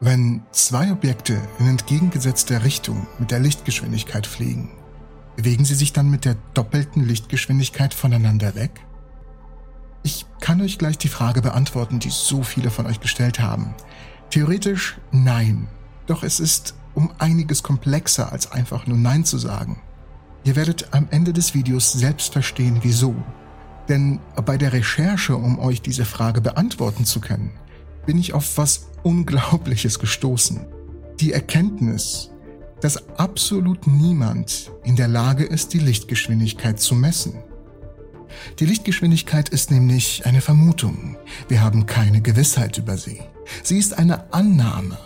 Wenn zwei Objekte in entgegengesetzter Richtung mit der Lichtgeschwindigkeit fliegen, bewegen sie sich dann mit der doppelten Lichtgeschwindigkeit voneinander weg? Ich kann euch gleich die Frage beantworten, die so viele von euch gestellt haben. Theoretisch nein, doch es ist um einiges komplexer als einfach nur Nein zu sagen. Ihr werdet am Ende des Videos selbst verstehen, wieso. Denn bei der Recherche, um euch diese Frage beantworten zu können, bin ich auf was Unglaubliches gestoßen. Die Erkenntnis, dass absolut niemand in der Lage ist, die Lichtgeschwindigkeit zu messen. Die Lichtgeschwindigkeit ist nämlich eine Vermutung. Wir haben keine Gewissheit über sie. Sie ist eine Annahme,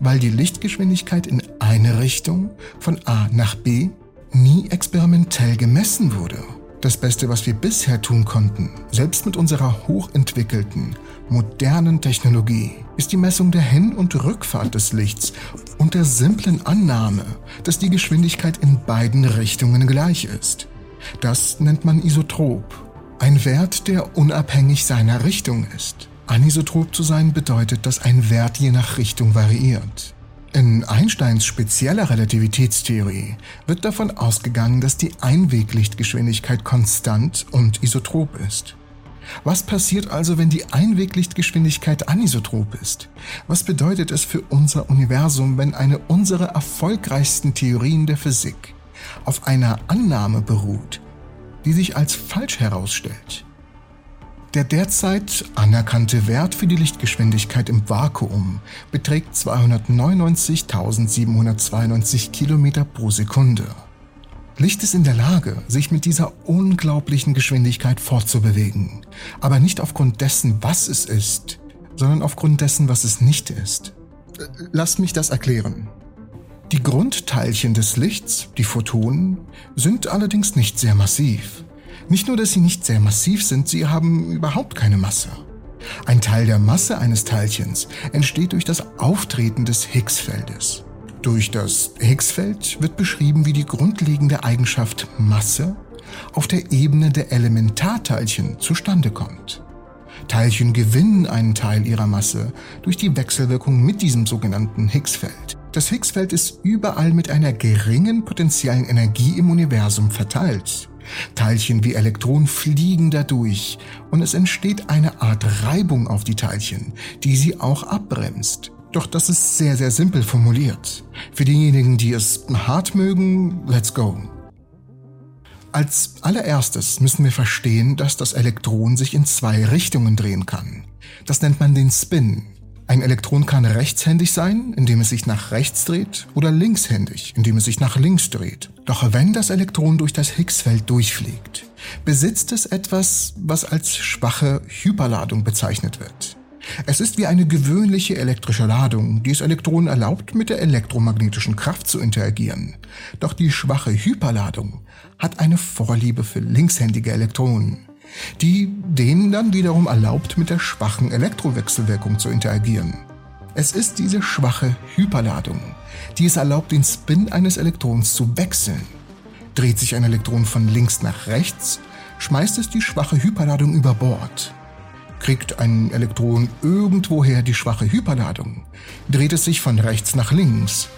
weil die Lichtgeschwindigkeit in eine Richtung von A nach B nie experimentell gemessen wurde. Das Beste, was wir bisher tun konnten, selbst mit unserer hochentwickelten, modernen Technologie, ist die Messung der Hin- und Rückfahrt des Lichts und der simplen Annahme, dass die Geschwindigkeit in beiden Richtungen gleich ist. Das nennt man Isotrop, ein Wert, der unabhängig seiner Richtung ist. Anisotrop zu sein bedeutet, dass ein Wert je nach Richtung variiert. In Einsteins spezieller Relativitätstheorie wird davon ausgegangen, dass die Einweglichtgeschwindigkeit konstant und isotrop ist. Was passiert also, wenn die Einweglichtgeschwindigkeit anisotrop ist? Was bedeutet es für unser Universum, wenn eine unserer erfolgreichsten Theorien der Physik auf einer Annahme beruht, die sich als falsch herausstellt? Der derzeit anerkannte Wert für die Lichtgeschwindigkeit im Vakuum beträgt 299.792 Kilometer pro Sekunde. Licht ist in der Lage, sich mit dieser unglaublichen Geschwindigkeit fortzubewegen, aber nicht aufgrund dessen, was es ist, sondern aufgrund dessen, was es nicht ist. Lasst mich das erklären. Die Grundteilchen des Lichts, die Photonen, sind allerdings nicht sehr massiv. Nicht nur, dass sie nicht sehr massiv sind, sie haben überhaupt keine Masse. Ein Teil der Masse eines Teilchens entsteht durch das Auftreten des Higgs-Feldes. Durch das Higgs-Feld wird beschrieben, wie die grundlegende Eigenschaft Masse auf der Ebene der Elementarteilchen zustande kommt. Teilchen gewinnen einen Teil ihrer Masse durch die Wechselwirkung mit diesem sogenannten Higgs-Feld. Das Higgs-Feld ist überall mit einer geringen potenziellen Energie im Universum verteilt. Teilchen wie Elektronen fliegen dadurch und es entsteht eine Art Reibung auf die Teilchen, die sie auch abbremst. Doch das ist sehr, sehr simpel formuliert. Für diejenigen, die es hart mögen, let's go. Als allererstes müssen wir verstehen, dass das Elektron sich in zwei Richtungen drehen kann. Das nennt man den Spin. Ein Elektron kann rechtshändig sein, indem es sich nach rechts dreht, oder linkshändig, indem es sich nach links dreht. Doch wenn das Elektron durch das Higgsfeld durchfliegt, besitzt es etwas, was als schwache Hyperladung bezeichnet wird. Es ist wie eine gewöhnliche elektrische Ladung, die es Elektronen erlaubt, mit der elektromagnetischen Kraft zu interagieren. Doch die schwache Hyperladung hat eine Vorliebe für linkshändige Elektronen die denen dann wiederum erlaubt, mit der schwachen Elektrowechselwirkung zu interagieren. Es ist diese schwache Hyperladung, die es erlaubt, den Spin eines Elektrons zu wechseln. Dreht sich ein Elektron von links nach rechts, schmeißt es die schwache Hyperladung über Bord. Kriegt ein Elektron irgendwoher die schwache Hyperladung, dreht es sich von rechts nach links.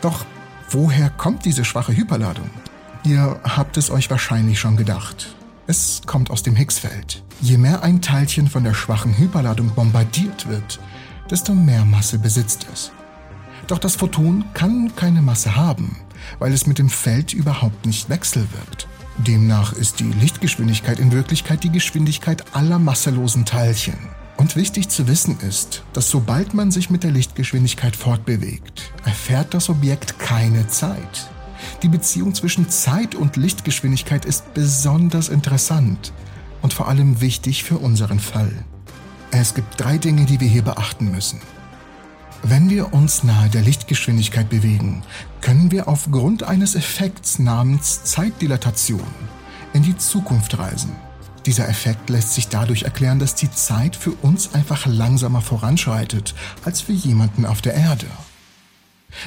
Doch woher kommt diese schwache Hyperladung? Ihr habt es euch wahrscheinlich schon gedacht. Es kommt aus dem Higgsfeld. Je mehr ein Teilchen von der schwachen Hyperladung bombardiert wird, desto mehr Masse besitzt es. Doch das Photon kann keine Masse haben, weil es mit dem Feld überhaupt nicht wechselwirkt. Demnach ist die Lichtgeschwindigkeit in Wirklichkeit die Geschwindigkeit aller masselosen Teilchen. Und wichtig zu wissen ist, dass sobald man sich mit der Lichtgeschwindigkeit fortbewegt, erfährt das Objekt keine Zeit. Die Beziehung zwischen Zeit und Lichtgeschwindigkeit ist besonders interessant und vor allem wichtig für unseren Fall. Es gibt drei Dinge, die wir hier beachten müssen. Wenn wir uns nahe der Lichtgeschwindigkeit bewegen, können wir aufgrund eines Effekts namens Zeitdilatation in die Zukunft reisen. Dieser Effekt lässt sich dadurch erklären, dass die Zeit für uns einfach langsamer voranschreitet als für jemanden auf der Erde.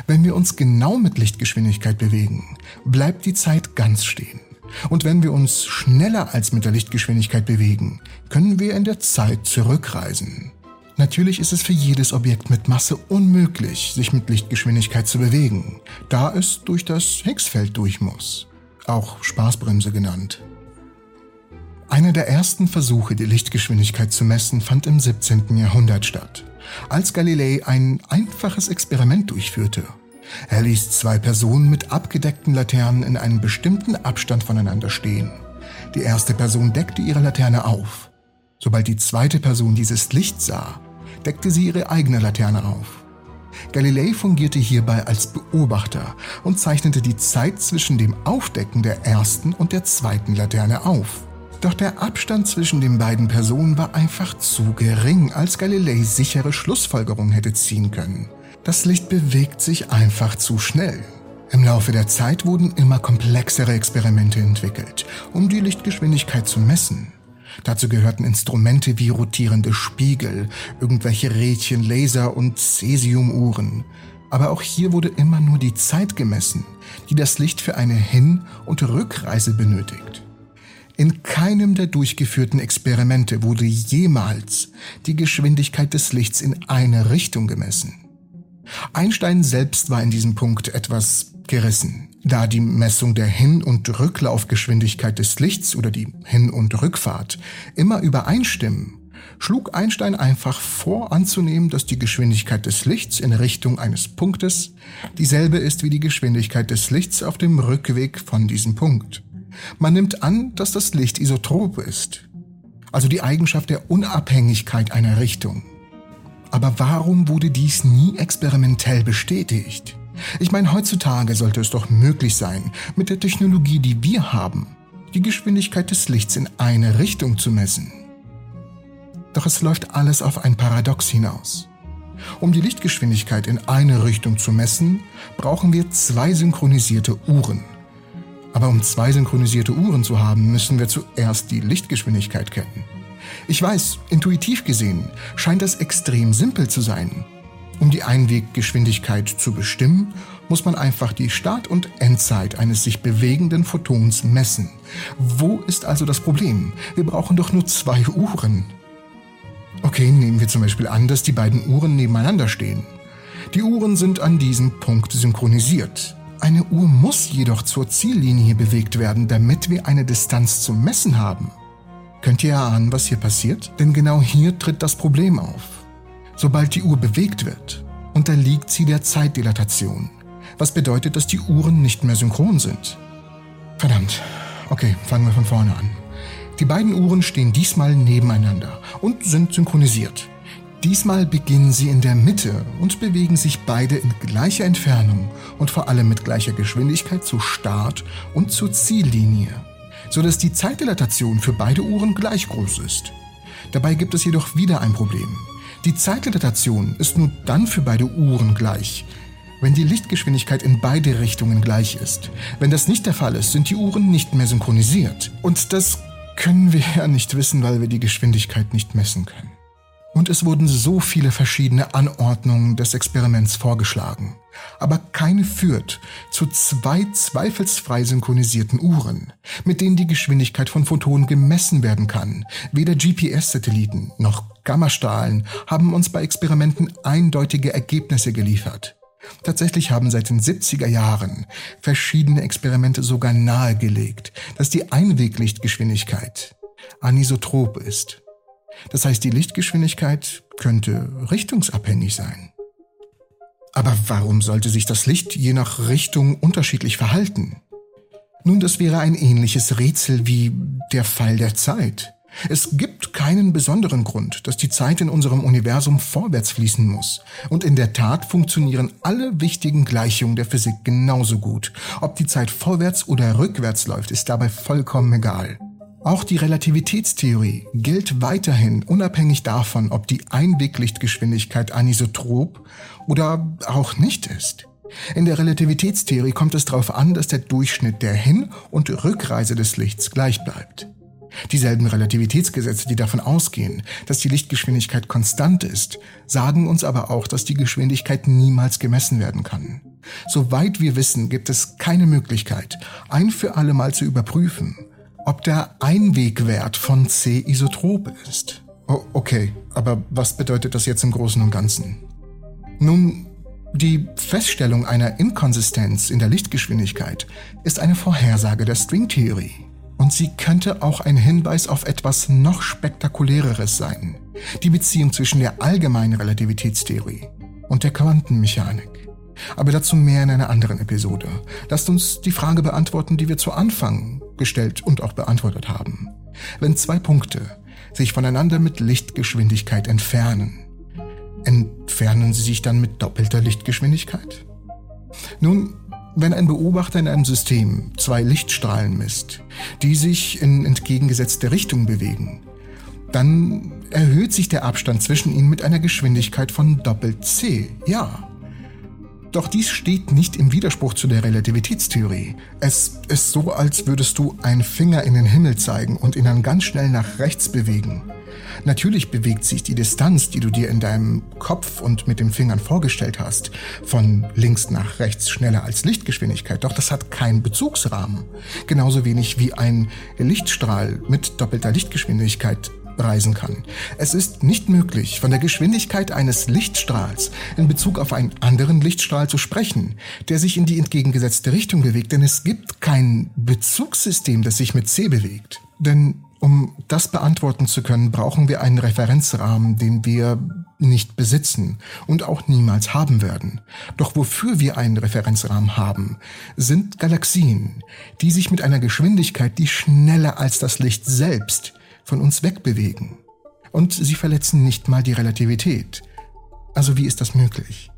Wenn wir uns genau mit Lichtgeschwindigkeit bewegen, bleibt die Zeit ganz stehen. Und wenn wir uns schneller als mit der Lichtgeschwindigkeit bewegen, können wir in der Zeit zurückreisen. Natürlich ist es für jedes Objekt mit Masse unmöglich, sich mit Lichtgeschwindigkeit zu bewegen, da es durch das Higgsfeld durch muss, auch Spaßbremse genannt. Einer der ersten Versuche, die Lichtgeschwindigkeit zu messen, fand im 17. Jahrhundert statt, als Galilei ein einfaches Experiment durchführte. Er ließ zwei Personen mit abgedeckten Laternen in einem bestimmten Abstand voneinander stehen. Die erste Person deckte ihre Laterne auf. Sobald die zweite Person dieses Licht sah, deckte sie ihre eigene Laterne auf. Galilei fungierte hierbei als Beobachter und zeichnete die Zeit zwischen dem Aufdecken der ersten und der zweiten Laterne auf. Doch der Abstand zwischen den beiden Personen war einfach zu gering, als Galilei sichere Schlussfolgerungen hätte ziehen können. Das Licht bewegt sich einfach zu schnell. Im Laufe der Zeit wurden immer komplexere Experimente entwickelt, um die Lichtgeschwindigkeit zu messen. Dazu gehörten Instrumente wie rotierende Spiegel, irgendwelche Rädchen, Laser und Cäsiumuhren. Aber auch hier wurde immer nur die Zeit gemessen, die das Licht für eine Hin- und Rückreise benötigt. In keinem der durchgeführten Experimente wurde jemals die Geschwindigkeit des Lichts in eine Richtung gemessen. Einstein selbst war in diesem Punkt etwas gerissen, da die Messung der Hin- und Rücklaufgeschwindigkeit des Lichts oder die Hin- und Rückfahrt immer übereinstimmen, schlug Einstein einfach vor anzunehmen, dass die Geschwindigkeit des Lichts in Richtung eines Punktes dieselbe ist wie die Geschwindigkeit des Lichts auf dem Rückweg von diesem Punkt. Man nimmt an, dass das Licht isotrop ist, also die Eigenschaft der Unabhängigkeit einer Richtung. Aber warum wurde dies nie experimentell bestätigt? Ich meine, heutzutage sollte es doch möglich sein, mit der Technologie, die wir haben, die Geschwindigkeit des Lichts in eine Richtung zu messen. Doch es läuft alles auf ein Paradox hinaus. Um die Lichtgeschwindigkeit in eine Richtung zu messen, brauchen wir zwei synchronisierte Uhren. Aber um zwei synchronisierte Uhren zu haben, müssen wir zuerst die Lichtgeschwindigkeit kennen. Ich weiß, intuitiv gesehen scheint das extrem simpel zu sein. Um die Einweggeschwindigkeit zu bestimmen, muss man einfach die Start- und Endzeit eines sich bewegenden Photons messen. Wo ist also das Problem? Wir brauchen doch nur zwei Uhren. Okay, nehmen wir zum Beispiel an, dass die beiden Uhren nebeneinander stehen. Die Uhren sind an diesem Punkt synchronisiert. Eine Uhr muss jedoch zur Ziellinie bewegt werden, damit wir eine Distanz zum Messen haben. Könnt ihr erahnen, was hier passiert? Denn genau hier tritt das Problem auf. Sobald die Uhr bewegt wird, unterliegt sie der Zeitdilatation, was bedeutet, dass die Uhren nicht mehr synchron sind. Verdammt. Okay, fangen wir von vorne an. Die beiden Uhren stehen diesmal nebeneinander und sind synchronisiert. Diesmal beginnen sie in der Mitte und bewegen sich beide in gleicher Entfernung und vor allem mit gleicher Geschwindigkeit zu Start und zur Ziellinie sodass die Zeitdilatation für beide Uhren gleich groß ist. Dabei gibt es jedoch wieder ein Problem. Die Zeitdilatation ist nur dann für beide Uhren gleich, wenn die Lichtgeschwindigkeit in beide Richtungen gleich ist. Wenn das nicht der Fall ist, sind die Uhren nicht mehr synchronisiert. Und das können wir ja nicht wissen, weil wir die Geschwindigkeit nicht messen können. Und es wurden so viele verschiedene Anordnungen des Experiments vorgeschlagen. Aber keine führt zu zwei zweifelsfrei synchronisierten Uhren, mit denen die Geschwindigkeit von Photonen gemessen werden kann. Weder GPS-Satelliten noch Gammastrahlen haben uns bei Experimenten eindeutige Ergebnisse geliefert. Tatsächlich haben seit den 70er Jahren verschiedene Experimente sogar nahegelegt, dass die Einweglichtgeschwindigkeit anisotrop ist das heißt, die Lichtgeschwindigkeit könnte richtungsabhängig sein. Aber warum sollte sich das Licht je nach Richtung unterschiedlich verhalten? Nun, das wäre ein ähnliches Rätsel wie der Fall der Zeit. Es gibt keinen besonderen Grund, dass die Zeit in unserem Universum vorwärts fließen muss. Und in der Tat funktionieren alle wichtigen Gleichungen der Physik genauso gut. Ob die Zeit vorwärts oder rückwärts läuft, ist dabei vollkommen egal. Auch die Relativitätstheorie gilt weiterhin unabhängig davon, ob die Einweglichtgeschwindigkeit anisotrop oder auch nicht ist. In der Relativitätstheorie kommt es darauf an, dass der Durchschnitt der Hin- und Rückreise des Lichts gleich bleibt. Dieselben Relativitätsgesetze, die davon ausgehen, dass die Lichtgeschwindigkeit konstant ist, sagen uns aber auch, dass die Geschwindigkeit niemals gemessen werden kann. Soweit wir wissen, gibt es keine Möglichkeit, ein für alle Mal zu überprüfen, ob der Einwegwert von C isotrop ist. Oh, okay, aber was bedeutet das jetzt im Großen und Ganzen? Nun, die Feststellung einer Inkonsistenz in der Lichtgeschwindigkeit ist eine Vorhersage der Stringtheorie. Und sie könnte auch ein Hinweis auf etwas noch spektakuläreres sein. Die Beziehung zwischen der allgemeinen Relativitätstheorie und der Quantenmechanik. Aber dazu mehr in einer anderen Episode. Lasst uns die Frage beantworten, die wir zu Anfang gestellt und auch beantwortet haben. Wenn zwei Punkte sich voneinander mit Lichtgeschwindigkeit entfernen, entfernen sie sich dann mit doppelter Lichtgeschwindigkeit? Nun, wenn ein Beobachter in einem System zwei Lichtstrahlen misst, die sich in entgegengesetzte Richtung bewegen, dann erhöht sich der Abstand zwischen ihnen mit einer Geschwindigkeit von Doppel C. Ja, doch dies steht nicht im Widerspruch zu der Relativitätstheorie. Es ist so, als würdest du einen Finger in den Himmel zeigen und ihn dann ganz schnell nach rechts bewegen. Natürlich bewegt sich die Distanz, die du dir in deinem Kopf und mit den Fingern vorgestellt hast, von links nach rechts schneller als Lichtgeschwindigkeit, doch das hat keinen Bezugsrahmen. Genauso wenig wie ein Lichtstrahl mit doppelter Lichtgeschwindigkeit reisen kann. Es ist nicht möglich, von der Geschwindigkeit eines Lichtstrahls in Bezug auf einen anderen Lichtstrahl zu sprechen, der sich in die entgegengesetzte Richtung bewegt, denn es gibt kein Bezugssystem, das sich mit c bewegt. Denn um das beantworten zu können, brauchen wir einen Referenzrahmen, den wir nicht besitzen und auch niemals haben werden. Doch wofür wir einen Referenzrahmen haben, sind Galaxien, die sich mit einer Geschwindigkeit, die schneller als das Licht selbst von uns wegbewegen. Und sie verletzen nicht mal die Relativität. Also wie ist das möglich?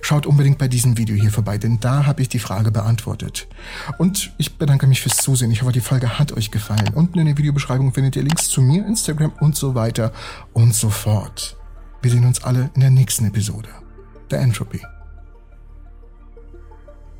Schaut unbedingt bei diesem Video hier vorbei, denn da habe ich die Frage beantwortet. Und ich bedanke mich fürs Zusehen. Ich hoffe, die Folge hat euch gefallen. Unten in der Videobeschreibung findet ihr Links zu mir, Instagram und so weiter und so fort. Wir sehen uns alle in der nächsten Episode. Der Entropy.